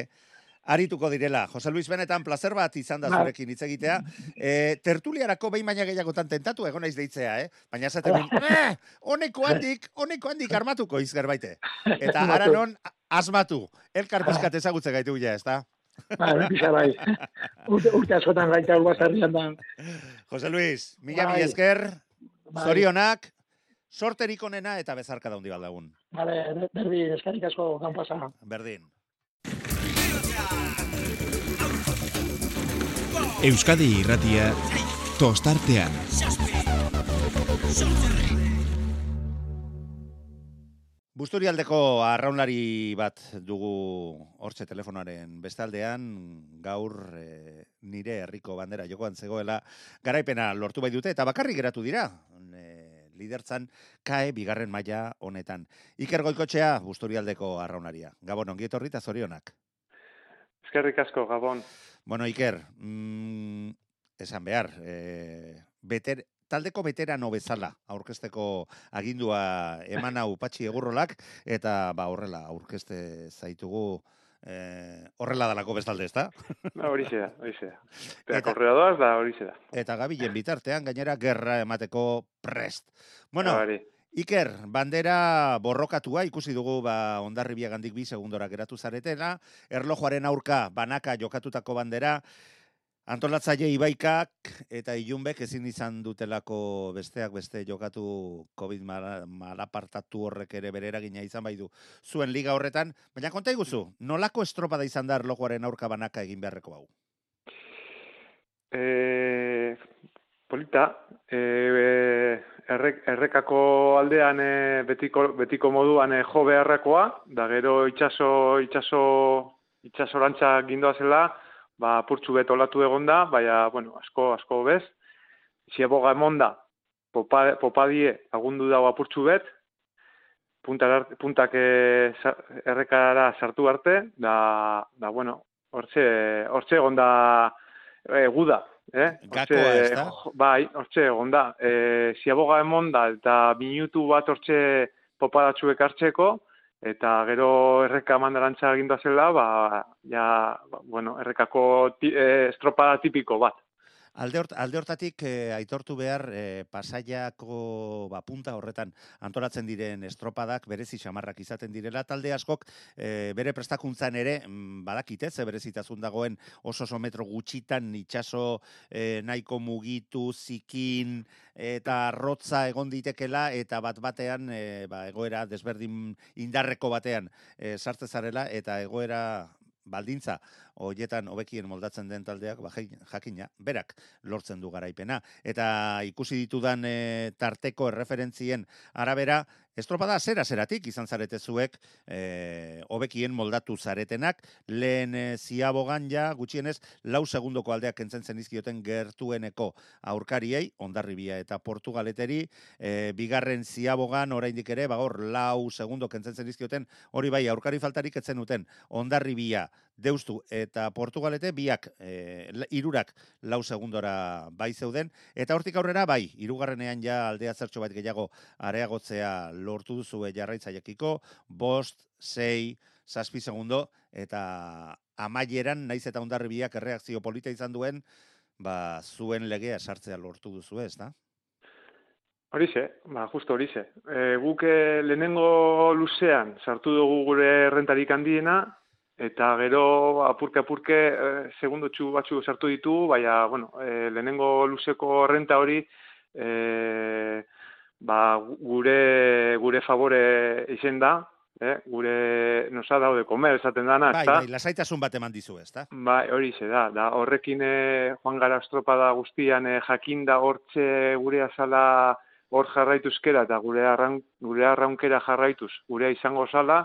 S2: arituko direla. Jose Luis benetan placer bat izan da
S7: Bai.
S2: zurekin hitz egitea. E, tertuliarako behin baina gehiagotan tentatu egon naiz deitzea, eh? Baina esaten dut, eh, honeko handik, honeko handik armatuko izger baite. Eta ara non, asmatu, elkar pizkat ezagutze gaitu ja, ezta?
S7: Ba, pisa bai. Urte, urte askotan gaita urbazarrian da.
S2: Jose Luis, mila
S7: Bai.
S2: mila esker,
S7: Bai.
S2: zorionak, sorterik onena eta bezarka daundi baldagun.
S7: Vale, berdi, eskarik asko gaun pasa.
S2: Berdin.
S3: Euskadi irratia tostartean.
S2: Busturialdeko arraunlari bat dugu hortxe telefonaren bestaldean, gaur e, nire herriko bandera jokoan zegoela, garaipena lortu bai dute, eta bakarrik geratu dira, e, lidertzan kae bigarren maila honetan. Iker Goikotxea, Busturialdeko arraunaria. Gabon, ongietorri eta zorionak.
S8: Eskerrik asko, Gabon.
S2: Bueno, Iker, mm, esan behar, e, beter, taldeko veterano bezala aurkesteko agindua eman hau patxi egurrolak, eta ba horrela aurkeste zaitugu e, horrela dalako bestalde, ezta?
S8: Ba, horixe da, horixe da. Eta korrea doaz, da horixe da.
S2: Eta gabilen bitartean gainera gerra emateko prest. Bueno,
S8: Ba, hori.
S2: Iker, bandera borrokatua ikusi dugu ba Hondarribia gandik bi segundora geratu zaretela, erlojuaren aurka banaka jokatutako bandera, antolatzaile Ibaikak eta Ilunbek ezin izan dutelako besteak beste jokatu Covid mala- malapartatu horrek ere bere eragina izan bai du zuen liga horretan, baina konta iguzu, nolako estropada izan da erlojuaren aurka banaka egin beharreko hau?
S8: E, polita, e, errek, errekako aldean e, betiko, betiko moduan e, jo beharrakoa, da gero itxaso, itxaso, itxasorantza gindoa zela, ba, purtsu bet olatu egonda, baina, bueno, asko, asko bez. Zieboga emonda, popa, popadie agundu dago apurtxu bet, puntak, puntak e, sa- errekara sartu arte, da, da bueno, hortxe, hortxe egonda e, guda, eh?
S2: Gakoa, ezta?
S8: jo- bai, hortxe egonda. E, ziaboga emonda eta minutu bat hortxe popadatxuek hartzeko, eta gero erreka mandarantza eginda zela, ba, ja, ba, bueno, errekako ti, e, estropada tipiko bat.
S2: Alde, hort, alde hortatik eh, aitortu behar eh, pasaiako ba, punta horretan antolatzen diren estropadak berezi xamarrak izaten direla. Talde askok eh, bere prestakuntzan ere mm, badakite, ze berezitasun dagoen oso oso metro gutxitan itxaso eh, nahiko mugitu, zikin eta rotza egon ditekela eta bat batean eh, ba, egoera desberdin indarreko batean eh, sartze zarela eta egoera baldintza hoietan hobekien moldatzen den taldeak ba, jakina berak lortzen du garaipena. Eta ikusi ditudan e, tarteko erreferentzien arabera estropada zera zeratik izan zarete zuek e, hobekien moldatu zaretenak. Lehen e, ziabogan ja gutxienez lau segundoko aldeak kentzen zenizkioten gertueneko aurkariei ondarribia eta portugaleteri e, bigarren ziabogan oraindik ere bagor lau segundo kentzen zenizkioten hori bai aurkari faltarik etzen uten ondarribia deustu eta portugalete biak e, hirurak lau segundora bai zeuden eta hortik aurrera bai hirugarrenean ja aldea zertxo bat gehiago areagotzea lortu duzue jarraitzaiekiko bost, sei, zazpi segundo eta amaieran naiz eta ondarribiak erreakzio polita izan duen ba zuen legea sartzea lortu duzu ez da?
S8: Horixe, ba, justo horixe. E, guk eh, lehenengo luzean sartu dugu gure errentarik handiena, eta gero apurke apurke e, segundotxu batzu sartu ditugu, baina, bueno, e, lehenengo luzeko renta hori e, ba, gure, gure favore izen da, eh? gure nos ha dado de comer esaten dana,
S2: Bai,
S8: ezta?
S2: bai, lasaitasun bat eman dizu ez da?
S8: Bai, hori ze da, da horrekin eh, joan gara estropada guztian eh, jakinda hortxe gure azala hor jarraituzkera eta gure, arraun, gure arraunkera jarraituz gurea izango zala,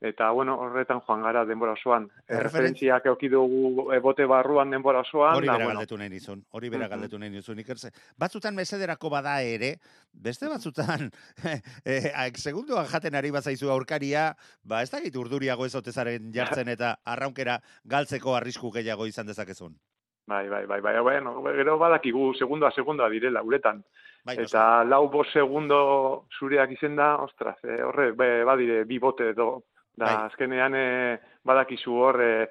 S8: eta bueno, horretan joan gara denbora osoan.
S2: Erreferen-
S8: Erreferentziak euki dugu eh, bote barruan denbora osoan,
S2: Hori
S8: da,
S2: bera
S8: bueno,
S2: galdetu nahi nizun, hori bera
S8: Mhm.
S2: galdetu nahi nizun. Ikertze. Batzutan mesederako bada ere, beste batzutan, eh, eh, segunduan jaten ari bazaizu aurkaria, ba ez dakit urduriago ez otezaren jartzen eta arraunkera galtzeko arrisku gehiago izan dezakezun.
S8: bai, bai, bai, bai, bueno, gero badakigu segundoa segundoa direla, uretan.
S2: Bai.
S8: Eta lau bost segundo zureak izen da, ostras, eh, horre, badire, bi bote edo, da,
S2: Bai.
S8: azkenean eh, badakizu hor, eh,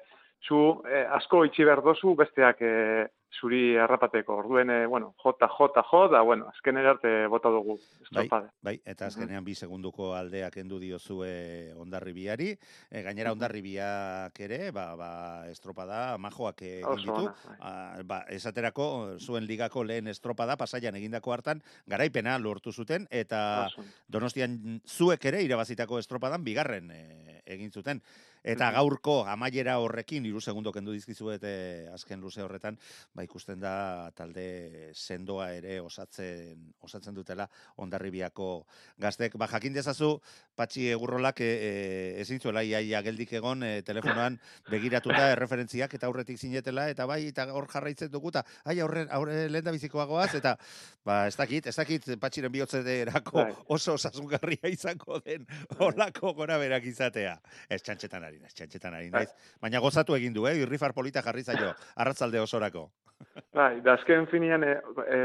S8: zu eh, asko itxi behar dozu besteak eh, zuri harrapateko, orduen, eh, bueno, jota, jota, jo, da, bueno, azkenen arte bota dugu, estropada.
S2: Bai, eta azkenean bi segunduko aldeak endu diozue ondarribiari, e, gainera ondarribiak ere, ba, ba, estropada majoak egin ditu,
S8: bai.
S2: Ah, ba, esaterako zuen ligako lehen estropada pasaian egindako hartan garaipena lortu zuten eta
S8: Oso.
S2: Donostian zuek ere irabazitako estropadan bigarren e, egin zuten. Eta gaurko amaiera horrekin, hiru segundo kendu dizkizuet e, azken luze horretan, ba ikusten da talde sendoa ere osatzen osatzen dutela ondarribiako gaztek. Ba jakin dezazu, patxi egurrolak e, e, ezin zuela iaia geldik egon e, telefonoan begiratuta erreferentziak eta aurretik zinetela, eta bai, eta hor jarraitzen dugu, eta ai, aurre, aurre lehen da bizikoagoaz, eta ba, ez dakit, ez dakit patxiren bihotzederako
S8: Bai.
S2: oso osasungarria izango den olako gora berak izatea. Ez txantxetan ari naiz, txantxetan ari naiz. Baina gozatu egin du, eh? irrifar polita jarri zaio, arratzalde osorako.
S8: Bai, da azken finean, eh,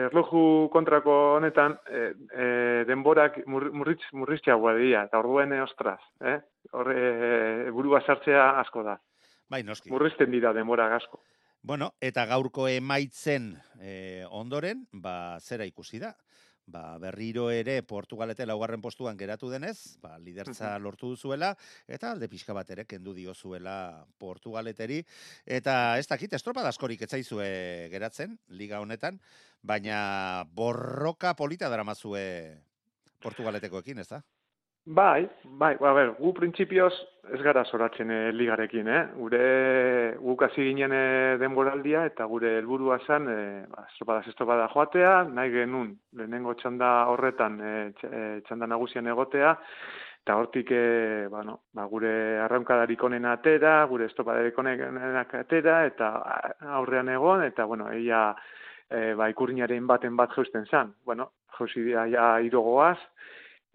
S8: erloju kontrako honetan, eh, eh, denborak mur, murritz, murritxeagoa dira, eta orduen, ostras, eh? Horre, eh, burua sartzea asko da.
S2: Bai, noski.
S8: Murrizten dira denbora asko.
S2: Bueno, eta gaurko emaitzen eh, ondoren, ba, zera ikusi da? Ba, berriro ere Portugalete laugarren postuan geratu denez, ba, lidertza lortu duzuela, eta alde pixka bat ere kendu diozuela Portugaleteri, eta ez dakit, estropa askorik etzaizue geratzen, liga honetan, baina borroka polita daramazue Portugaletekoekin, ez da?
S8: Bai, bai, a ber, gu printzipioz ez gara zoratzen eh, ligarekin, eh? Gure, guk hasi ginen eh, denboraldia eta gure helburua zen, eh, ba, estropada estropada joatea, nahi genuen lehenengo txanda horretan eh, txanda nagusian egotea, eta hortik eh, bueno, ba, gure arraunkadarik onena atera, gure estropadarik onenak atera, eta aurrean egon, eta bueno, eia eh, ba, ikurriñaren baten bat jausten zen. Bueno, jauzi dira ja irogoaz,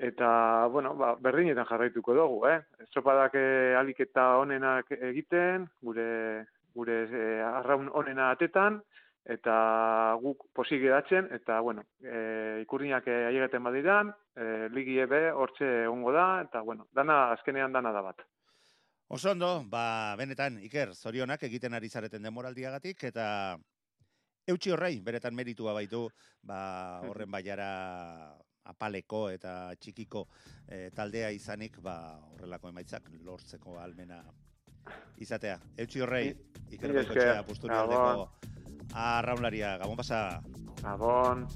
S8: Eta, bueno, ba, berdinetan jarraituko dugu, eh? Estropadak eh, alik eta onenak egiten, gure, gure eh, arraun onena atetan, eta guk posik geratzen, eta, bueno, eh, ikurriak eh, aiegeten badiran, eh, ligi ebe hortxe egongo da, eta, bueno, dana, azkenean dana da bat.
S2: Oso ondo, ba, benetan, Iker, zorionak egiten ari zareten demoraldiagatik, eta Eutxi horrei, beretan meritua baitu, ba, horren baiara apaleko eta txikiko eh, taldea izanik, ba, horrelako emaitzak lortzeko almena izatea. Eutxi horrei, ikerko
S8: esker.
S2: ikotxea, pusturi aldeko
S8: Gabon.
S2: arraunlaria, gabon pasa.
S8: Gabon.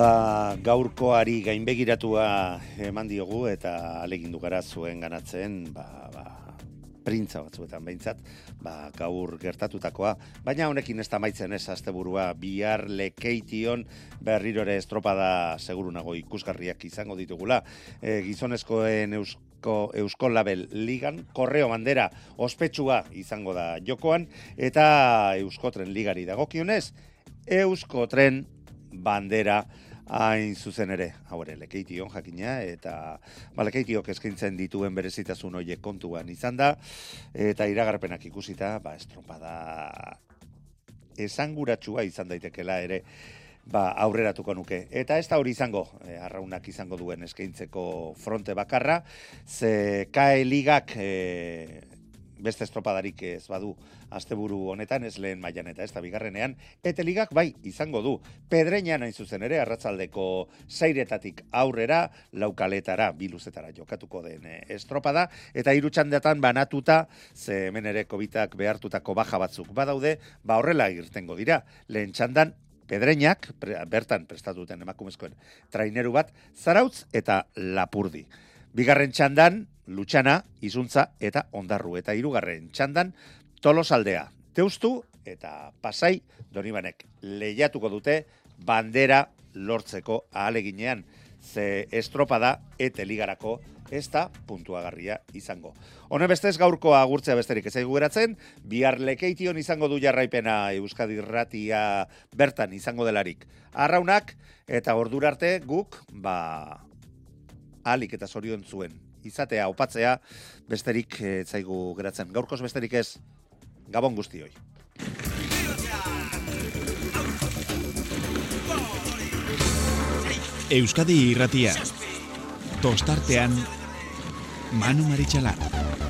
S2: Ba, gaurkoari gainbegiratua eman diogu eta alegindu gara zuen ganatzen, ba, ba, printza batzuetan behintzat, ba, gaur gertatutakoa. Baina honekin ez da maitzen ez asteburua bihar lekeition berrirore estropada seguru nago ikusgarriak izango ditugula. E, gizonezkoen eusko, eusko label ligan, korreo bandera ospetsua izango da jokoan, eta euskotren ligari dagokionez, euskotren bandera hain zuzen ere, hau ere, lekeition jakina, eta ba, lekeitiok eskaintzen dituen berezitasun horiek kontuan izan da, eta iragarpenak ikusita, ba, estropada esanguratsua izan daitekela ere, ba, aurreratuko nuke. Eta ez da hori izango, e, arraunak izango duen eskaintzeko fronte bakarra, ze KE ligak e, beste estropadarik ez badu asteburu honetan, ez lehen mailan eta ez da bigarrenean, eta ligak bai izango du. Pedreinan hain zuzen ere, arratzaldeko zairetatik aurrera, laukaletara, biluzetara jokatuko den eh, estropada, eta irutxandetan banatuta, ze hemen ere kobitak behartutako baja batzuk badaude, ba horrela irtengo dira. Lehen txandan, pedreinak, pre, bertan prestatuten emakumezkoen traineru bat, zarautz eta lapurdi. Bigarren txandan, Lutxana, Izuntza eta Ondarru. Eta hirugarren txandan, Tolosaldea, Teustu eta Pasai Donibanek lehiatuko dute bandera lortzeko ahaleginean. Ze estropada eta ligarako ez da puntuagarria izango. Hone bestez gaurko agurtzea besterik ez zaigu geratzen, bihar lekeition izango du jarraipena Euskadi Ratia bertan izango delarik. Arraunak eta ordura arte guk, ba, alik eta zorion zuen izatea opatzea besterik ez zaigu geratzen. Gaurkoz besterik ez, gabon guztioi.
S3: Euskadi irratia. Tostartean Manu Maritxalar.